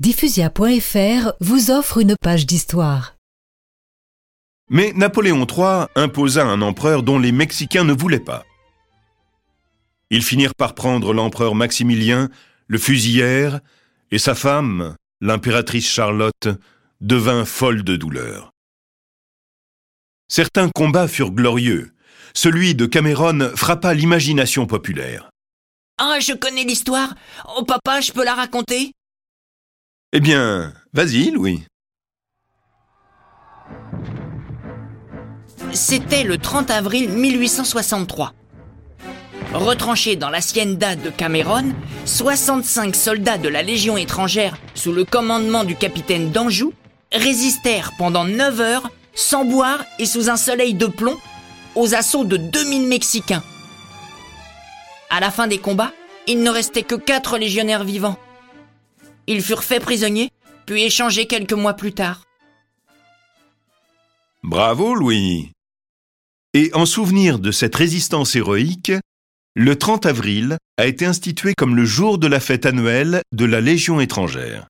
Diffusia.fr vous offre une page d'histoire. Mais Napoléon III imposa un empereur dont les Mexicains ne voulaient pas. Ils finirent par prendre l'empereur Maximilien, le fusillèrent, et sa femme, l'impératrice Charlotte, devint folle de douleur. Certains combats furent glorieux. Celui de Cameron frappa l'imagination populaire. Ah, je connais l'histoire. Oh papa, je peux la raconter? Eh bien, vas-y, Louis. C'était le 30 avril 1863. Retranchés dans l'hacienda de Cameron, 65 soldats de la Légion étrangère, sous le commandement du capitaine d'Anjou, résistèrent pendant 9 heures, sans boire et sous un soleil de plomb, aux assauts de 2000 Mexicains. À la fin des combats, il ne restait que 4 légionnaires vivants. Ils furent faits prisonniers, puis échangés quelques mois plus tard. Bravo, Louis. Et en souvenir de cette résistance héroïque, le 30 avril a été institué comme le jour de la fête annuelle de la Légion étrangère.